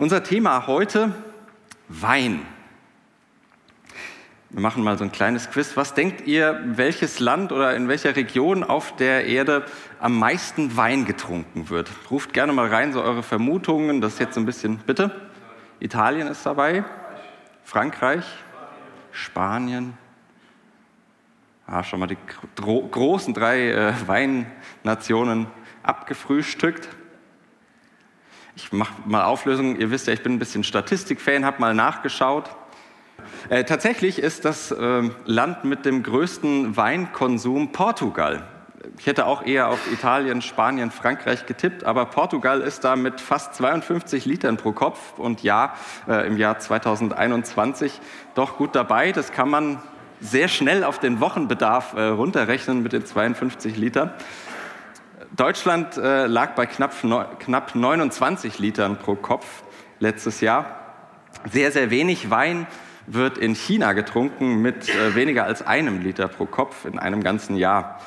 Unser Thema heute, Wein. Wir machen mal so ein kleines Quiz. Was denkt ihr, welches Land oder in welcher Region auf der Erde am meisten Wein getrunken wird? Ruft gerne mal rein, so eure Vermutungen. Das ist jetzt ein bisschen, bitte? Italien ist dabei, Frankreich, Spanien. Ah, schon mal die großen drei äh, Weinnationen abgefrühstückt. Ich mache mal Auflösungen. Ihr wisst ja, ich bin ein bisschen Statistikfan, habe mal nachgeschaut. Äh, tatsächlich ist das äh, Land mit dem größten Weinkonsum Portugal. Ich hätte auch eher auf Italien, Spanien, Frankreich getippt, aber Portugal ist da mit fast 52 Litern pro Kopf und ja, äh, im Jahr 2021 doch gut dabei. Das kann man sehr schnell auf den Wochenbedarf äh, runterrechnen mit den 52 Litern. Deutschland äh, lag bei knapp, knapp 29 Litern pro Kopf letztes Jahr. Sehr, sehr wenig Wein wird in China getrunken mit äh, weniger als einem Liter pro Kopf in einem ganzen Jahr.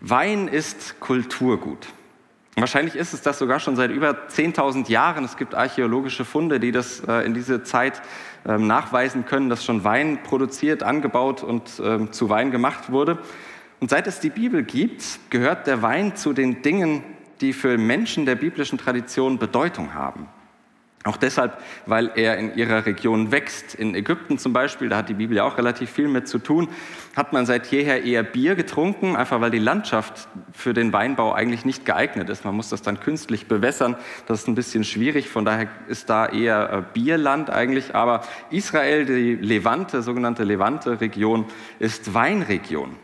Wein ist Kulturgut. Wahrscheinlich ist es das sogar schon seit über 10.000 Jahren. Es gibt archäologische Funde, die das äh, in diese Zeit ähm, nachweisen können, dass schon Wein produziert, angebaut und ähm, zu Wein gemacht wurde. Und seit es die Bibel gibt, gehört der Wein zu den Dingen, die für Menschen der biblischen Tradition Bedeutung haben. Auch deshalb, weil er in ihrer Region wächst. In Ägypten zum Beispiel, da hat die Bibel ja auch relativ viel mit zu tun, hat man seit jeher eher Bier getrunken, einfach weil die Landschaft für den Weinbau eigentlich nicht geeignet ist. Man muss das dann künstlich bewässern. Das ist ein bisschen schwierig, von daher ist da eher äh, Bierland eigentlich. Aber Israel, die Levante, sogenannte Levante-Region, ist Weinregion.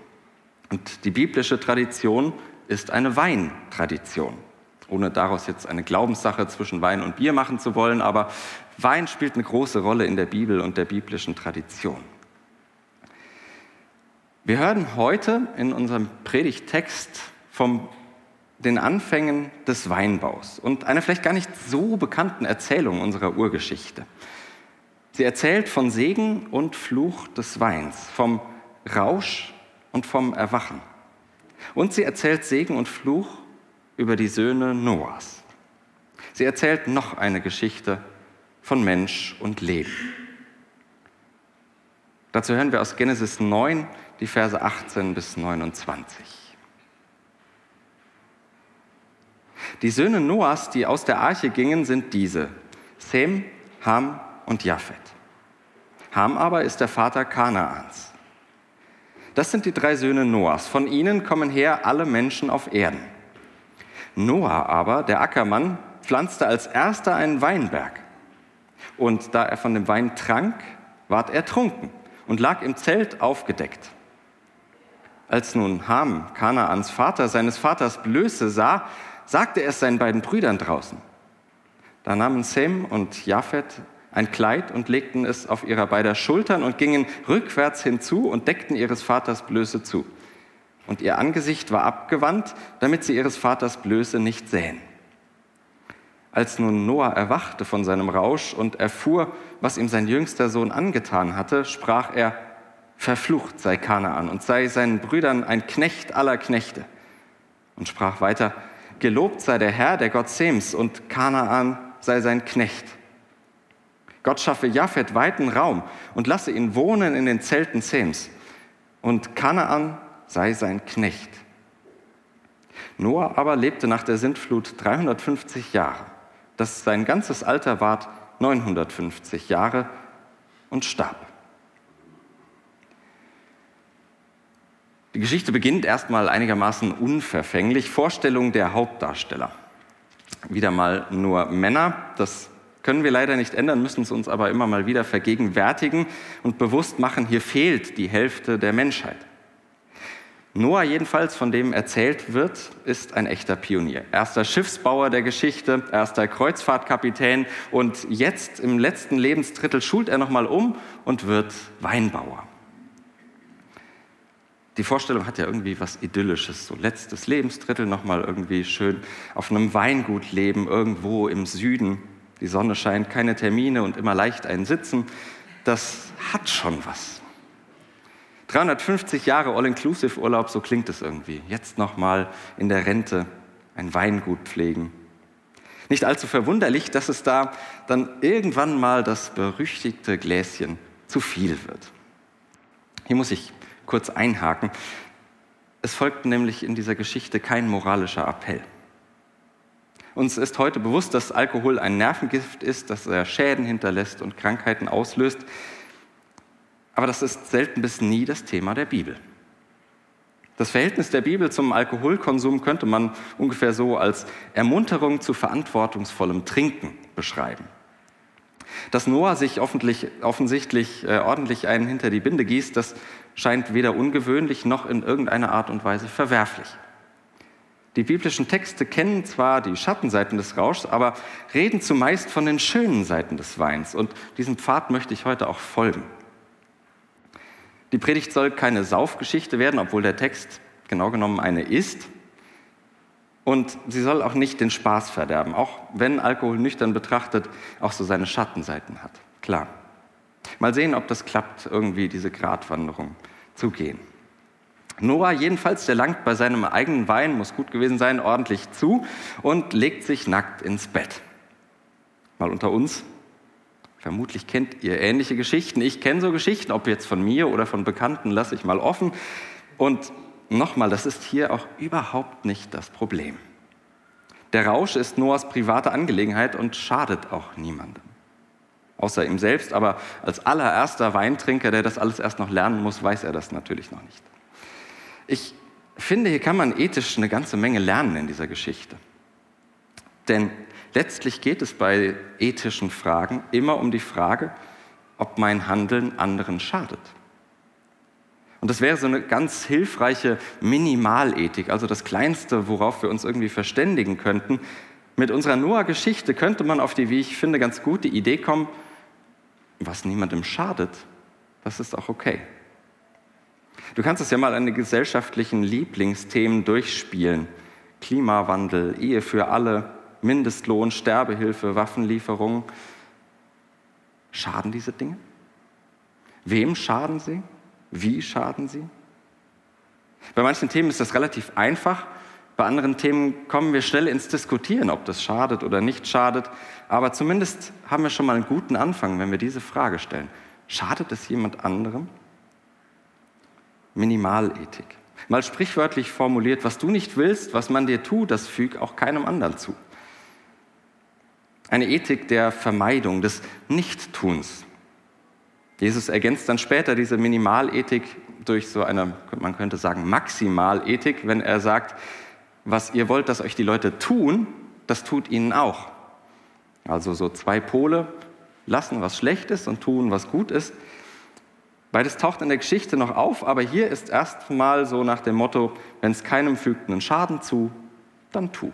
Und die biblische Tradition ist eine Weintradition. Ohne daraus jetzt eine Glaubenssache zwischen Wein und Bier machen zu wollen, aber Wein spielt eine große Rolle in der Bibel und der biblischen Tradition. Wir hören heute in unserem Predigttext von den Anfängen des Weinbaus und einer vielleicht gar nicht so bekannten Erzählung unserer Urgeschichte. Sie erzählt von Segen und Fluch des Weins, vom Rausch und vom Erwachen. Und sie erzählt Segen und Fluch über die Söhne Noahs. Sie erzählt noch eine Geschichte von Mensch und Leben. Dazu hören wir aus Genesis 9 die Verse 18 bis 29. Die Söhne Noahs, die aus der Arche gingen, sind diese: Sem, Ham und Japhet. Ham aber ist der Vater Kanaans. Das sind die drei Söhne Noahs. Von ihnen kommen her alle Menschen auf Erden. Noah aber, der Ackermann, pflanzte als erster einen Weinberg. Und da er von dem Wein trank, ward er trunken und lag im Zelt aufgedeckt. Als nun Ham, Kanaans Vater, seines Vaters Blöße sah, sagte er es seinen beiden Brüdern draußen. Da nahmen Sem und Japhet ein Kleid und legten es auf ihrer beider Schultern und gingen rückwärts hinzu und deckten ihres Vaters Blöße zu. Und ihr Angesicht war abgewandt, damit sie ihres Vaters Blöße nicht sähen. Als nun Noah erwachte von seinem Rausch und erfuhr, was ihm sein jüngster Sohn angetan hatte, sprach er, verflucht sei Kanaan und sei seinen Brüdern ein Knecht aller Knechte. Und sprach weiter, gelobt sei der Herr, der Gott Sems, und Kanaan sei sein Knecht. Gott schaffe Japhet weiten Raum und lasse ihn wohnen in den Zelten Sems. Und Kanaan sei sein Knecht. Noah aber lebte nach der Sintflut 350 Jahre. Das sein ganzes Alter ward 950 Jahre und starb. Die Geschichte beginnt erstmal einigermaßen unverfänglich. Vorstellung der Hauptdarsteller. Wieder mal nur Männer. Das können wir leider nicht ändern, müssen es uns aber immer mal wieder vergegenwärtigen und bewusst machen, hier fehlt die Hälfte der Menschheit. Noah jedenfalls, von dem erzählt wird, ist ein echter Pionier. Erster Schiffsbauer der Geschichte, erster Kreuzfahrtkapitän und jetzt im letzten Lebensdrittel schult er nochmal um und wird Weinbauer. Die Vorstellung hat ja irgendwie was Idyllisches, so letztes Lebensdrittel nochmal irgendwie schön auf einem Weingut leben, irgendwo im Süden. Die Sonne scheint, keine Termine und immer leicht ein Sitzen. Das hat schon was. 350 Jahre All-Inclusive-Urlaub, so klingt es irgendwie. Jetzt nochmal in der Rente ein Weingut pflegen. Nicht allzu verwunderlich, dass es da dann irgendwann mal das berüchtigte Gläschen zu viel wird. Hier muss ich kurz einhaken. Es folgt nämlich in dieser Geschichte kein moralischer Appell. Uns ist heute bewusst, dass Alkohol ein Nervengift ist, dass er Schäden hinterlässt und Krankheiten auslöst. Aber das ist selten bis nie das Thema der Bibel. Das Verhältnis der Bibel zum Alkoholkonsum könnte man ungefähr so als Ermunterung zu verantwortungsvollem Trinken beschreiben. Dass Noah sich offensichtlich äh, ordentlich einen hinter die Binde gießt, das scheint weder ungewöhnlich noch in irgendeiner Art und Weise verwerflich. Die biblischen Texte kennen zwar die Schattenseiten des Rauschs, aber reden zumeist von den schönen Seiten des Weins. Und diesem Pfad möchte ich heute auch folgen. Die Predigt soll keine Saufgeschichte werden, obwohl der Text genau genommen eine ist. Und sie soll auch nicht den Spaß verderben, auch wenn Alkohol nüchtern betrachtet auch so seine Schattenseiten hat. Klar. Mal sehen, ob das klappt, irgendwie diese Gratwanderung zu gehen. Noah jedenfalls, der langt bei seinem eigenen Wein, muss gut gewesen sein, ordentlich zu und legt sich nackt ins Bett. Mal unter uns, Vermutlich kennt ihr ähnliche Geschichten. Ich kenne so Geschichten, ob jetzt von mir oder von Bekannten, lasse ich mal offen. Und nochmal, das ist hier auch überhaupt nicht das Problem. Der Rausch ist Noahs private Angelegenheit und schadet auch niemandem. Außer ihm selbst, aber als allererster Weintrinker, der das alles erst noch lernen muss, weiß er das natürlich noch nicht. Ich finde, hier kann man ethisch eine ganze Menge lernen in dieser Geschichte. Denn Letztlich geht es bei ethischen Fragen immer um die Frage, ob mein Handeln anderen schadet. Und das wäre so eine ganz hilfreiche Minimalethik, also das Kleinste, worauf wir uns irgendwie verständigen könnten. Mit unserer Noah-Geschichte könnte man auf die, wie ich finde, ganz gute Idee kommen, was niemandem schadet, das ist auch okay. Du kannst es ja mal an den gesellschaftlichen Lieblingsthemen durchspielen. Klimawandel, Ehe für alle, Mindestlohn, Sterbehilfe, Waffenlieferung. Schaden diese Dinge? Wem schaden sie? Wie schaden sie? Bei manchen Themen ist das relativ einfach. Bei anderen Themen kommen wir schnell ins Diskutieren, ob das schadet oder nicht schadet. Aber zumindest haben wir schon mal einen guten Anfang, wenn wir diese Frage stellen. Schadet es jemand anderem? Minimalethik. Mal sprichwörtlich formuliert, was du nicht willst, was man dir tut, das füg auch keinem anderen zu. Eine Ethik der Vermeidung, des Nichttuns. Jesus ergänzt dann später diese Minimalethik durch so eine, man könnte sagen, Maximalethik, wenn er sagt, was ihr wollt, dass euch die Leute tun, das tut ihnen auch. Also so zwei Pole, lassen, was schlecht ist und tun, was gut ist. Beides taucht in der Geschichte noch auf, aber hier ist erstmal so nach dem Motto, wenn es keinem fügt einen Schaden zu, dann tu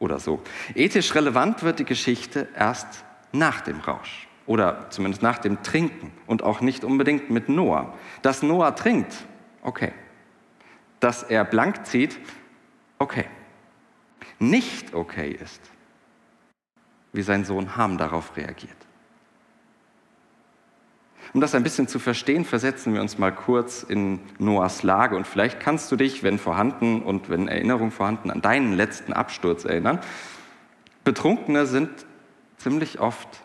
oder so. Ethisch relevant wird die Geschichte erst nach dem Rausch oder zumindest nach dem Trinken und auch nicht unbedingt mit Noah. Dass Noah trinkt, okay. Dass er blank zieht, okay. Nicht okay ist, wie sein Sohn Ham darauf reagiert. Um das ein bisschen zu verstehen, versetzen wir uns mal kurz in Noahs Lage und vielleicht kannst du dich, wenn vorhanden und wenn Erinnerung vorhanden, an deinen letzten Absturz erinnern. Betrunkene sind ziemlich oft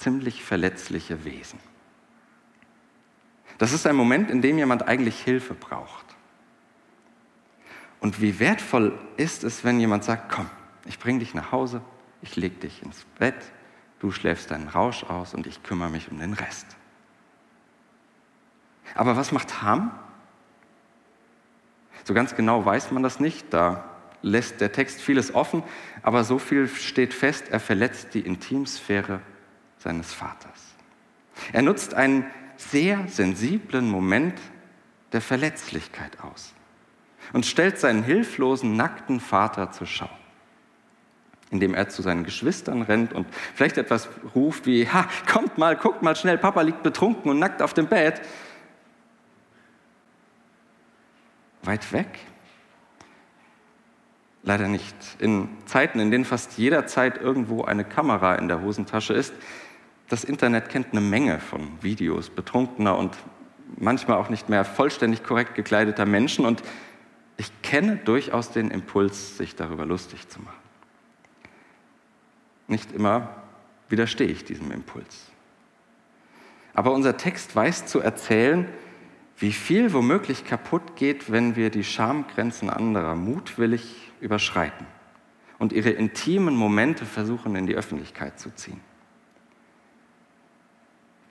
ziemlich verletzliche Wesen. Das ist ein Moment, in dem jemand eigentlich Hilfe braucht. Und wie wertvoll ist es, wenn jemand sagt, komm, ich bringe dich nach Hause, ich lege dich ins Bett, du schläfst deinen Rausch aus und ich kümmere mich um den Rest. Aber was macht Ham? So ganz genau weiß man das nicht, da lässt der Text vieles offen, aber so viel steht fest, er verletzt die Intimsphäre seines Vaters. Er nutzt einen sehr sensiblen Moment der Verletzlichkeit aus und stellt seinen hilflosen, nackten Vater zur Schau, indem er zu seinen Geschwistern rennt und vielleicht etwas ruft wie, ha, kommt mal, guckt mal schnell, Papa liegt betrunken und nackt auf dem Bett. Weit weg? Leider nicht. In Zeiten, in denen fast jederzeit irgendwo eine Kamera in der Hosentasche ist, das Internet kennt eine Menge von Videos betrunkener und manchmal auch nicht mehr vollständig korrekt gekleideter Menschen und ich kenne durchaus den Impuls, sich darüber lustig zu machen. Nicht immer widerstehe ich diesem Impuls. Aber unser Text weiß zu erzählen, wie viel womöglich kaputt geht, wenn wir die Schamgrenzen anderer mutwillig überschreiten und ihre intimen Momente versuchen in die Öffentlichkeit zu ziehen.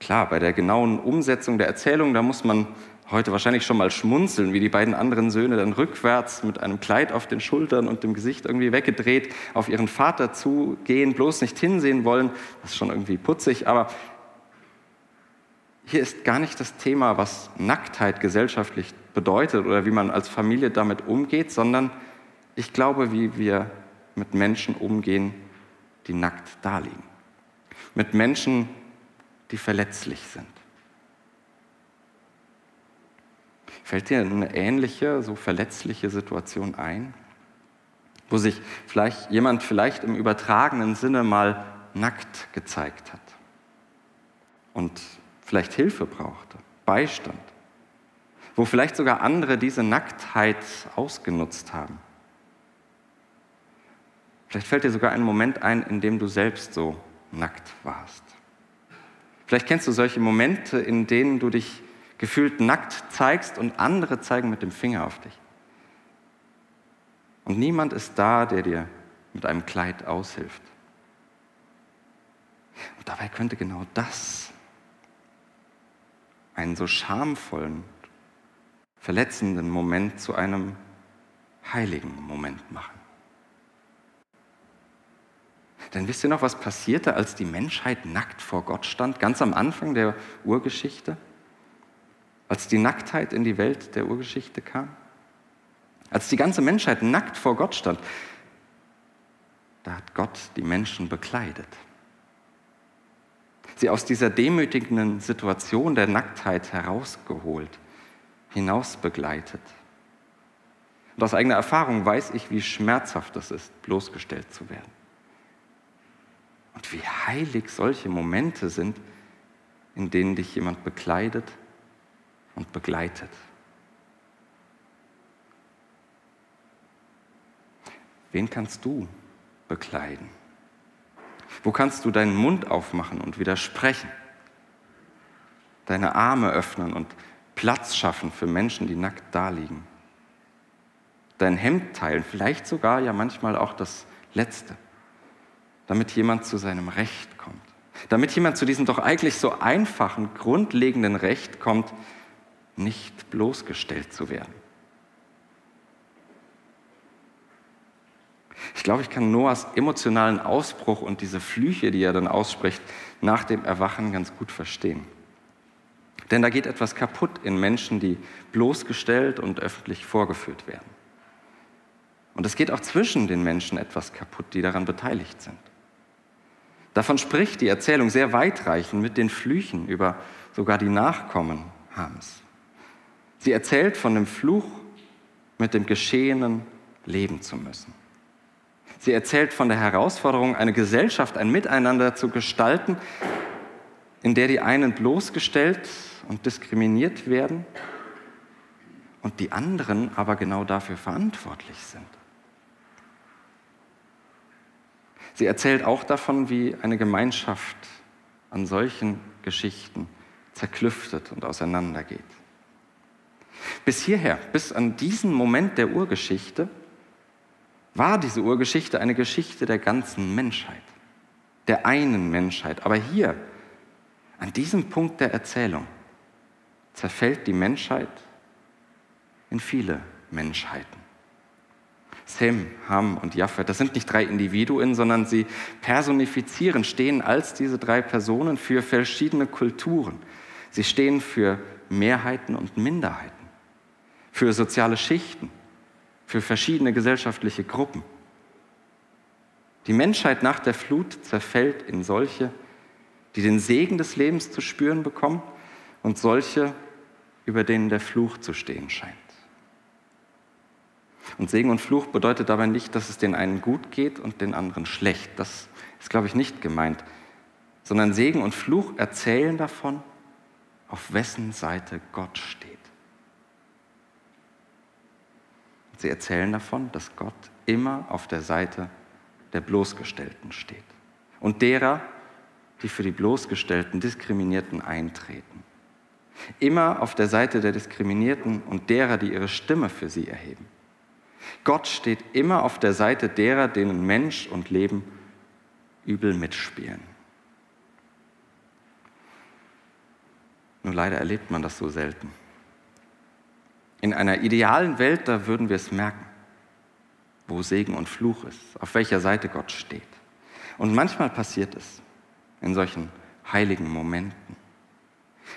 Klar, bei der genauen Umsetzung der Erzählung, da muss man heute wahrscheinlich schon mal schmunzeln, wie die beiden anderen Söhne dann rückwärts mit einem Kleid auf den Schultern und dem Gesicht irgendwie weggedreht auf ihren Vater zugehen, bloß nicht hinsehen wollen. Das ist schon irgendwie putzig, aber hier ist gar nicht das Thema, was Nacktheit gesellschaftlich bedeutet oder wie man als Familie damit umgeht, sondern ich glaube, wie wir mit Menschen umgehen, die nackt daliegen. Mit Menschen, die verletzlich sind. Fällt dir eine ähnliche, so verletzliche Situation ein, wo sich vielleicht jemand vielleicht im übertragenen Sinne mal nackt gezeigt hat und vielleicht Hilfe brauchte, Beistand, wo vielleicht sogar andere diese Nacktheit ausgenutzt haben? Vielleicht fällt dir sogar ein Moment ein, in dem du selbst so nackt warst. Vielleicht kennst du solche Momente, in denen du dich gefühlt nackt zeigst und andere zeigen mit dem Finger auf dich. Und niemand ist da, der dir mit einem Kleid aushilft. Und dabei könnte genau das einen so schamvollen, verletzenden Moment zu einem heiligen Moment machen. Denn wisst ihr noch, was passierte, als die Menschheit nackt vor Gott stand, ganz am Anfang der Urgeschichte? als die Nacktheit in die Welt der Urgeschichte kam? Als die ganze Menschheit nackt vor Gott stand, da hat Gott die Menschen bekleidet. Sie aus dieser demütigenden Situation der Nacktheit herausgeholt, hinausbegleitet. Und aus eigener Erfahrung weiß ich, wie schmerzhaft es ist, bloßgestellt zu werden. Und wie heilig solche Momente sind, in denen dich jemand bekleidet und begleitet. Wen kannst du bekleiden? Wo kannst du deinen Mund aufmachen und widersprechen? Deine Arme öffnen und Platz schaffen für Menschen, die nackt daliegen? Dein Hemd teilen, vielleicht sogar ja manchmal auch das Letzte, damit jemand zu seinem Recht kommt. Damit jemand zu diesem doch eigentlich so einfachen, grundlegenden Recht kommt, nicht bloßgestellt zu werden. Ich glaube, ich kann Noahs emotionalen Ausbruch und diese Flüche, die er dann ausspricht, nach dem Erwachen ganz gut verstehen. Denn da geht etwas kaputt in Menschen, die bloßgestellt und öffentlich vorgeführt werden. Und es geht auch zwischen den Menschen etwas kaputt, die daran beteiligt sind. Davon spricht die Erzählung sehr weitreichend mit den Flüchen über sogar die Nachkommen Hams. Sie erzählt von dem Fluch, mit dem Geschehenen leben zu müssen. Sie erzählt von der Herausforderung, eine Gesellschaft, ein Miteinander zu gestalten, in der die einen bloßgestellt und diskriminiert werden und die anderen aber genau dafür verantwortlich sind. Sie erzählt auch davon, wie eine Gemeinschaft an solchen Geschichten zerklüftet und auseinandergeht. Bis hierher, bis an diesen Moment der Urgeschichte, war diese Urgeschichte eine Geschichte der ganzen Menschheit, der einen Menschheit. Aber hier, an diesem Punkt der Erzählung, zerfällt die Menschheit in viele Menschheiten. Sem, Ham und Japheth, das sind nicht drei Individuen, sondern sie personifizieren, stehen als diese drei Personen für verschiedene Kulturen. Sie stehen für Mehrheiten und Minderheiten. für soziale Schichten, für verschiedene gesellschaftliche Gruppen. Die Menschheit nach der Flut zerfällt in solche, die den Segen des Lebens zu spüren bekommen und solche, über denen der Fluch zu stehen scheint. Und Segen und Fluch bedeutet dabei nicht, dass es den einen gut geht und den anderen schlecht. Das ist, glaube ich, nicht gemeint. Sondern Segen und Fluch erzählen davon, auf wessen Seite Gott steht. Sie erzählen davon, dass Gott immer auf der Seite der Bloßgestellten steht und derer, die für die bloßgestellten Diskriminierten eintreten. Immer auf der Seite der Diskriminierten und derer, die ihre Stimme für sie erheben. Gott steht immer auf der Seite derer, denen Mensch und Leben übel mitspielen. Nur leider erlebt man das so selten. In einer idealen Welt, da würden wir es merken, wo Segen und Fluch ist, auf welcher Seite Gott steht. Und manchmal passiert es in solchen heiligen Momenten.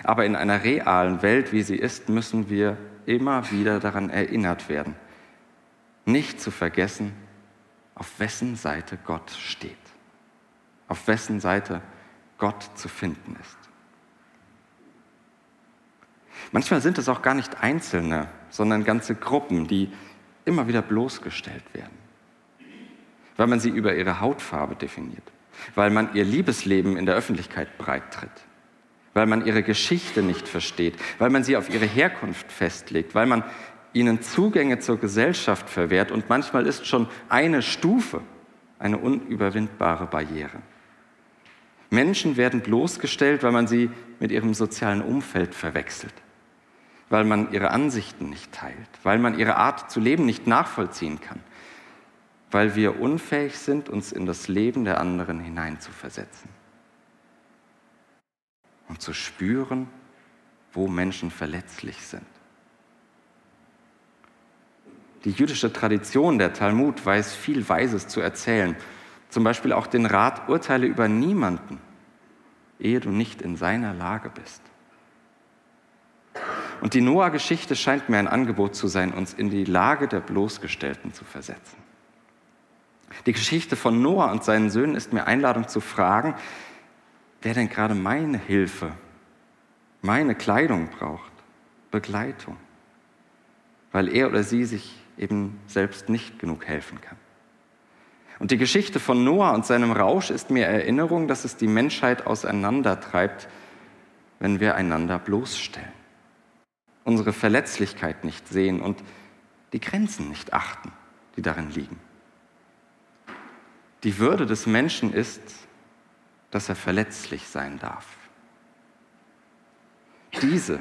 Aber in einer realen Welt, wie sie ist, müssen wir immer wieder daran erinnert werden, nicht zu vergessen, auf wessen Seite Gott steht, auf wessen Seite Gott zu finden ist. Manchmal sind es auch gar nicht Einzelne, sondern ganze Gruppen, die immer wieder bloßgestellt werden, weil man sie über ihre Hautfarbe definiert, weil man ihr Liebesleben in der Öffentlichkeit breittritt, weil man ihre Geschichte nicht versteht, weil man sie auf ihre Herkunft festlegt, weil man ihnen Zugänge zur Gesellschaft verwehrt. Und manchmal ist schon eine Stufe eine unüberwindbare Barriere. Menschen werden bloßgestellt, weil man sie mit ihrem sozialen Umfeld verwechselt, weil man ihre Ansichten nicht teilt, weil man ihre Art zu leben nicht nachvollziehen kann, weil wir unfähig sind, uns in das Leben der anderen hineinzuversetzen und zu spüren, wo Menschen verletzlich sind. Die jüdische Tradition, der Talmud, weiß viel Weises zu erzählen. Zum Beispiel auch den Rat, urteile über niemanden, ehe du nicht in seiner Lage bist. Und die Noah-Geschichte scheint mir ein Angebot zu sein, uns in die Lage der Bloßgestellten zu versetzen. Die Geschichte von Noah und seinen Söhnen ist mir Einladung zu fragen, wer denn gerade meine Hilfe, meine Kleidung braucht, Begleitung, weil er oder sie sich eben selbst nicht genug helfen kann. Und die Geschichte von Noah und seinem Rausch ist mir Erinnerung, dass es die Menschheit auseinandertreibt, wenn wir einander bloßstellen, unsere Verletzlichkeit nicht sehen und die Grenzen nicht achten, die darin liegen. Die Würde des Menschen ist, dass er verletzlich sein darf. Diese,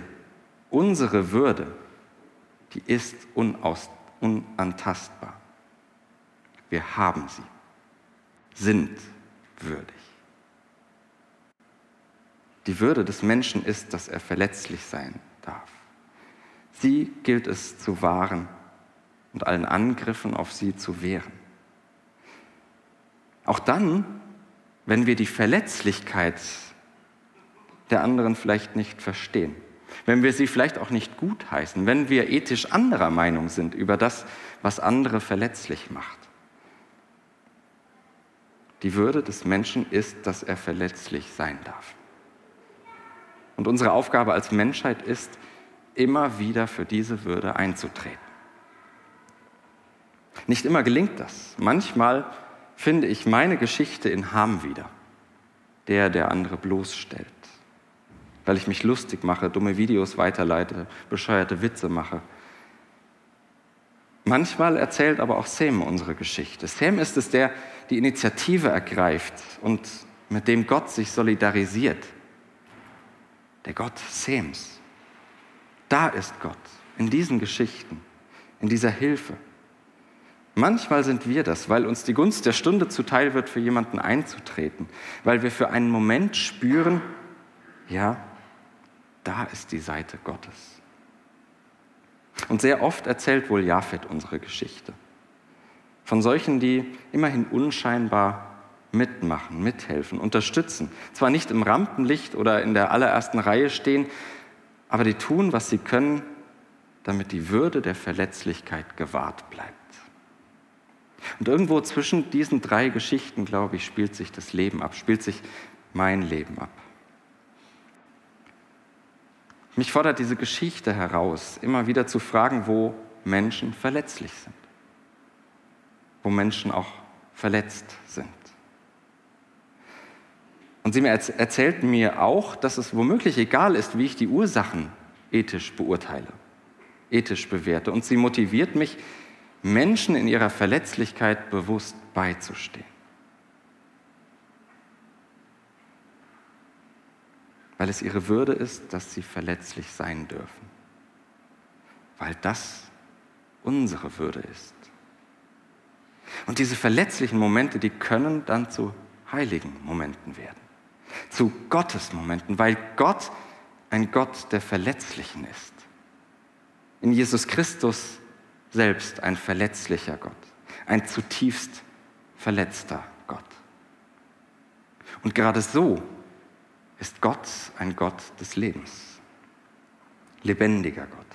unsere Würde, die ist unausdrücklich unantastbar. Wir haben sie, sind würdig. Die Würde des Menschen ist, dass er verletzlich sein darf. Sie gilt es zu wahren und allen Angriffen auf sie zu wehren. Auch dann, wenn wir die Verletzlichkeit der anderen vielleicht nicht verstehen wenn wir sie vielleicht auch nicht gutheißen, wenn wir ethisch anderer Meinung sind über das, was andere verletzlich macht. Die Würde des Menschen ist, dass er verletzlich sein darf. Und unsere Aufgabe als Menschheit ist, immer wieder für diese Würde einzutreten. Nicht immer gelingt das. Manchmal finde ich meine Geschichte in Ham wieder, der der andere bloßstellt weil ich mich lustig mache, dumme Videos weiterleite, bescheuerte Witze mache. Manchmal erzählt aber auch Sam unsere Geschichte. Sam ist es, der die Initiative ergreift und mit dem Gott sich solidarisiert. Der Gott Sams. Da ist Gott, in diesen Geschichten, in dieser Hilfe. Manchmal sind wir das, weil uns die Gunst der Stunde zuteil wird, für jemanden einzutreten, weil wir für einen Moment spüren, ja, da ist die Seite Gottes. Und sehr oft erzählt wohl Japhet unsere Geschichte. Von solchen, die immerhin unscheinbar mitmachen, mithelfen, unterstützen. Zwar nicht im Rampenlicht oder in der allerersten Reihe stehen, aber die tun, was sie können, damit die Würde der Verletzlichkeit gewahrt bleibt. Und irgendwo zwischen diesen drei Geschichten, glaube ich, spielt sich das Leben ab, spielt sich mein Leben ab. Mich fordert diese Geschichte heraus, immer wieder zu fragen, wo Menschen verletzlich sind, wo Menschen auch verletzt sind. Und sie erzählt mir auch, dass es womöglich egal ist, wie ich die Ursachen ethisch beurteile, ethisch bewerte. Und sie motiviert mich, Menschen in ihrer Verletzlichkeit bewusst beizustehen. Weil es ihre Würde ist, dass sie verletzlich sein dürfen. Weil das unsere Würde ist. Und diese verletzlichen Momente, die können dann zu heiligen Momenten werden. Zu Gottes Momenten, weil Gott ein Gott der Verletzlichen ist. In Jesus Christus selbst ein verletzlicher Gott, ein zutiefst verletzter Gott. Und gerade so ist Gott ein Gott des Lebens, lebendiger Gott,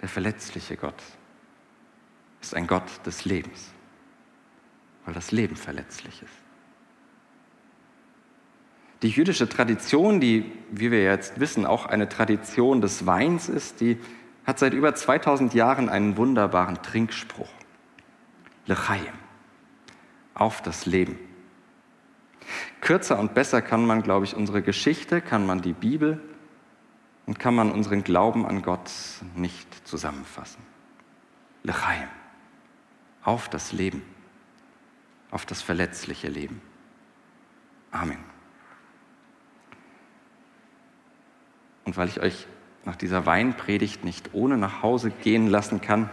der verletzliche Gott ist ein Gott des Lebens, weil das Leben verletzlich ist. Die jüdische Tradition, die, wie wir jetzt wissen, auch eine Tradition des Weins ist, die hat seit über 2000 Jahren einen wunderbaren Trinkspruch. Lechaim, auf das Leben. Kürzer und besser kann man, glaube ich, unsere Geschichte, kann man die Bibel und kann man unseren Glauben an Gott nicht zusammenfassen. Lechaim, auf das Leben, auf das verletzliche Leben. Amen. Und weil ich euch nach dieser Weinpredigt nicht ohne nach Hause gehen lassen kann,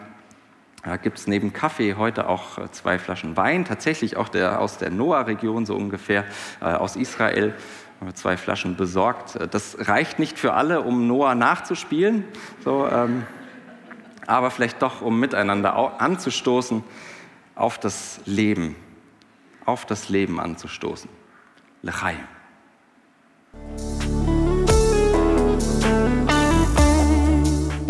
gibt es neben Kaffee heute auch äh, zwei Flaschen Wein, tatsächlich auch der, aus der Noah-Region so ungefähr, äh, aus Israel. Haben wir zwei Flaschen besorgt. Äh, das reicht nicht für alle, um Noah nachzuspielen, so, ähm, aber vielleicht doch, um miteinander anzustoßen auf das Leben, auf das Leben anzustoßen. Lechaim.